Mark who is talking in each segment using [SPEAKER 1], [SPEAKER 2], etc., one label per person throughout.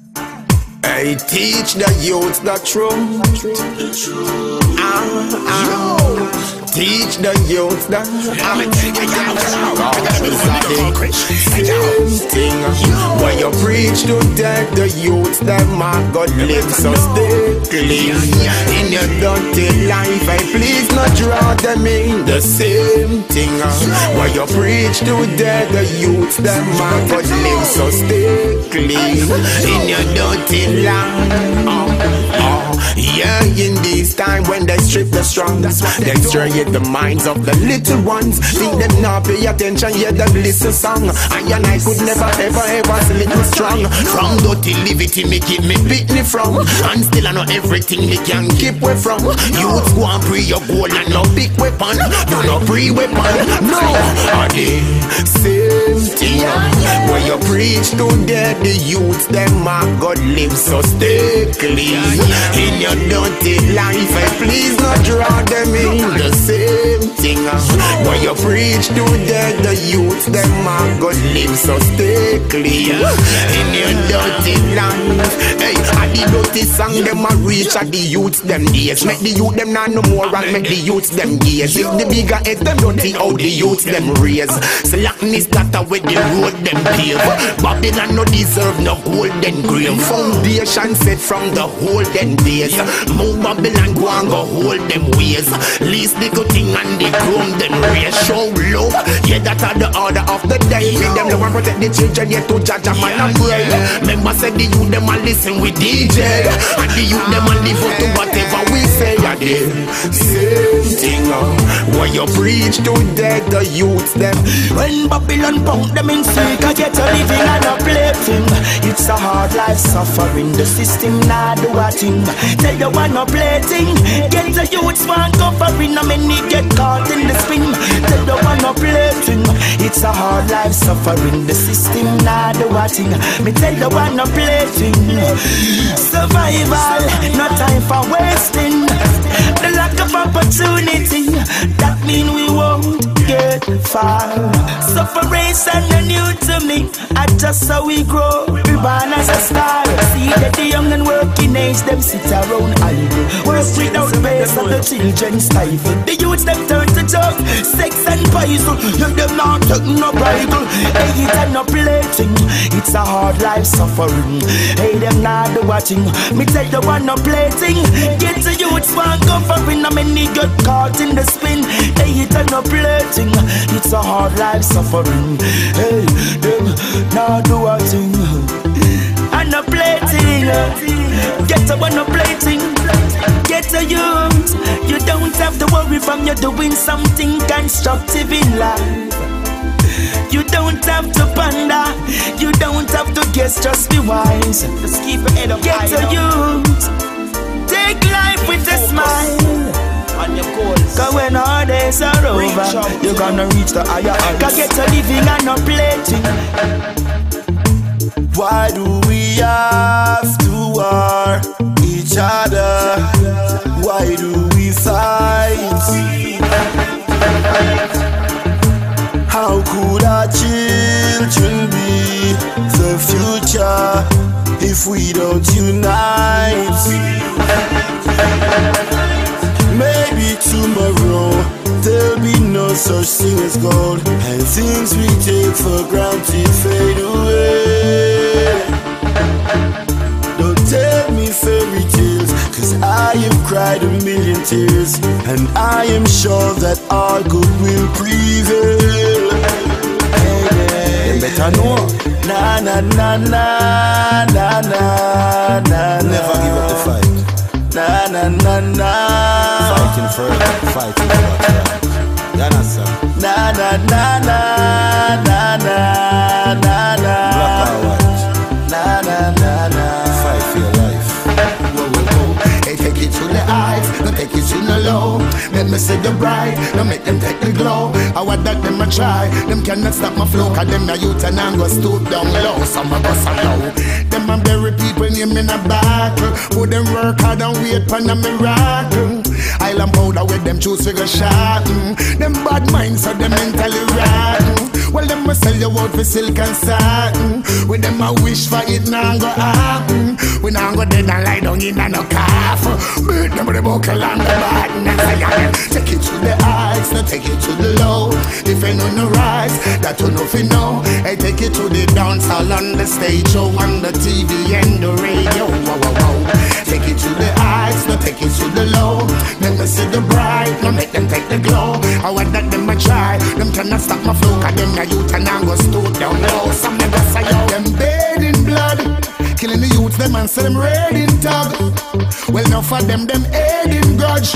[SPEAKER 1] Thank you. I teach the youth the truth. Ah, ah. Teach the youth that I'm thing. When you preach to them, the youth that my God live so stay clean. In your dirty life, I please not draw them in the same thing. When you preach to them, the youth that my God live so stay clean. In your dirty strip the strong, they the minds of the little ones. Think them not pay attention, yeah, them listen song. And and I could never ever ever sleep strong. From dirty liberty me keep me me from. And still I know everything me can keep away from. Youth go and pre your goal and no big weapon. You no pre weapon. No, are they same thing? When you preach to them, the youth, them my God live so stay clean. In your dirty life, and please not draw them in the same thing. When you preach to them, the youth, them my God live so stay clean. In your dirty life, hey, I the dirty song them a reach at the youth them days. Make the youth them not no more and make the youth them gaze. If the bigger head them dirty, how the youth them raise. Slackness that with the road them pave. Babylon no deserve no golden grave. Foundation set from the olden days. Move Babylon go and go hold them ways. Least the good thing and the chrome them. Show love, yeah that are the order of the day. Feed them love and protect the children, yet to judge a man and pray. Remember said the youth them a listen with DJ, and the youth them a live up to whatever we say. I did same thing. What you preach to dead the youth them.
[SPEAKER 2] When Babylon punk them in sick, I get a living and a plaything. It's a hard life suffering. The system not do a thing. Tell you one no plaything. Get the youths one covering. I many get caught in the spin. Tell you one no plaything. It's a hard life suffering. The system not do a thing. Me tell the one no plaything. Survival, no time for wasting. The lack of opportunity, that mean we won't get far. Sufferation are new to me, I just how we grow. We born as a star. See that the young and working age them sit around idle. Pay, so the children stifle. The youths them turn to drug, sex and poison. You them not taking no Bible, hey it no plating. It's a hard life suffering. Hey them not the watching. Me tell you one no plating. Get the youths one covering. I many get caught in the spin. Hey it and no plating. It's a hard life suffering. Hey them not do a thing. And no plating. Get a one no plating. Get a youth. You don't have to worry from you doing something constructive in life. You don't have to ponder, you don't have to guess, just be wise. Just keep your head up Get a youth, take life with a smile.
[SPEAKER 3] On your goals.
[SPEAKER 2] Cause when all days are over, you're gonna reach the higher heights. Cause get a living and not plating.
[SPEAKER 4] Why do we have to war each other? Why do we fight? How could our children be the future if we don't unite? Maybe tomorrow there'll be no such thing as gold, and things we take for granted fade away. Cried a million tears, and I am sure that our good will prevail.
[SPEAKER 3] Them better know.
[SPEAKER 4] Na na na na na na na
[SPEAKER 3] Never give up the fight.
[SPEAKER 4] Na na na na
[SPEAKER 3] Fighting further, fighting for right. You understand?
[SPEAKER 4] na na na na
[SPEAKER 1] Let me see the bright, no make them take the glow. I want that them a try, them cannot stop my flow. Cause them a youth and I'm gonna stoop down low. Some of us are low. Them a bury people name in a battle. Put them work hard and wait for a miracle. Island powder with them choose figure shot. mm. Them bad minds so them mentally rotten.
[SPEAKER 5] Sell you out for silk and satin. With them I wish for it now go happen. We now go dead and lie down in a no coffin. Beat them with the buckle and the say, take it to the heights, now take it to the low. If you know no rise, that you know fi know. Hey, take it to the dance hall on the stage show on the TV and the radio. Whoa, whoa, whoa. Take it to the heights, now take it to the low. Then me see the bright, now make them take the glow. I want that them a try, them cannot stop my flow, cause them a youth and I go stoop down low. Some never say yo, them bathed in blood. Killing the youth, them and say them red in tug. Well, now for them, them aid in grudge.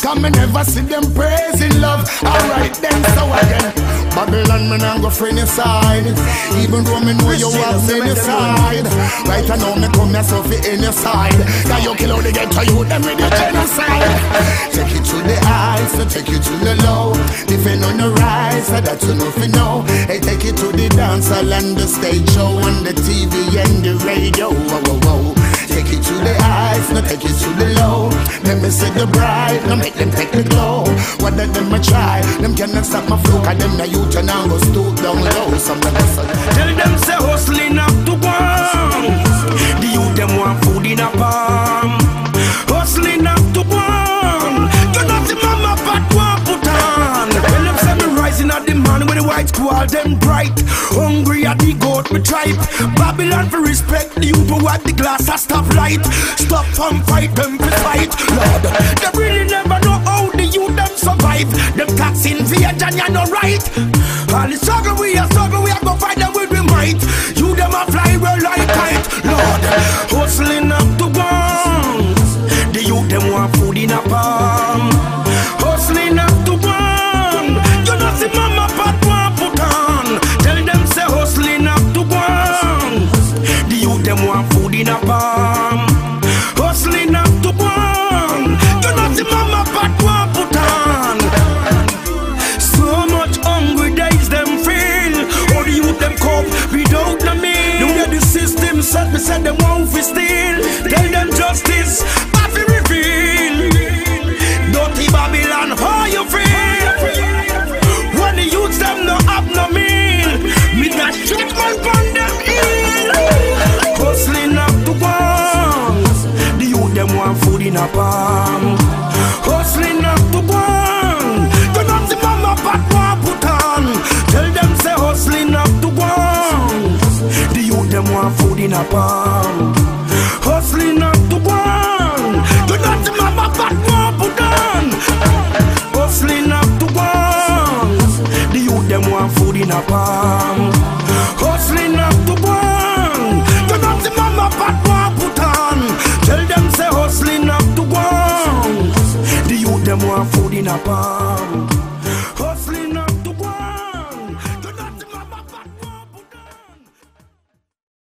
[SPEAKER 5] Come and never see them praising love. Alright, then, so again. Babylon, man, I'm go friend side. Even though me know you have many side. Right I know me come myself in your side. Now you kill all the ghetto youth, them with your genocide. Take it to the heights, so take it to the low. Defend on the rise, so that you know fi know. Hey, take it to the dance hall and the stage show on the TV and the radio. Whoa, whoa, whoa. Take it to the heights, now take it to the low. Let me see the bright, now make them take the glow. What that them a try, them cannot stop my flow, cause them the youth and I go stoop down low. Some of us are
[SPEAKER 6] Tell them them bright. Hungry at the goat me tribe. Babylon for respect youth who wipe the glass a stop light. Stop from fight them for fight. Lord, they really never know how the youth them survive. Them taxing via and you no right. All the struggle we are struggle we are cope without no meal. The way the system set me said them won't fi steal. Want food in a palm. Hustling up to one, you know the mama pat want put on. Hustling up to one, the youth them want food in a palm. Hustling up to one, you know the mama pat want put on. Tell them say hustling up to one, the youth them want food in a palm.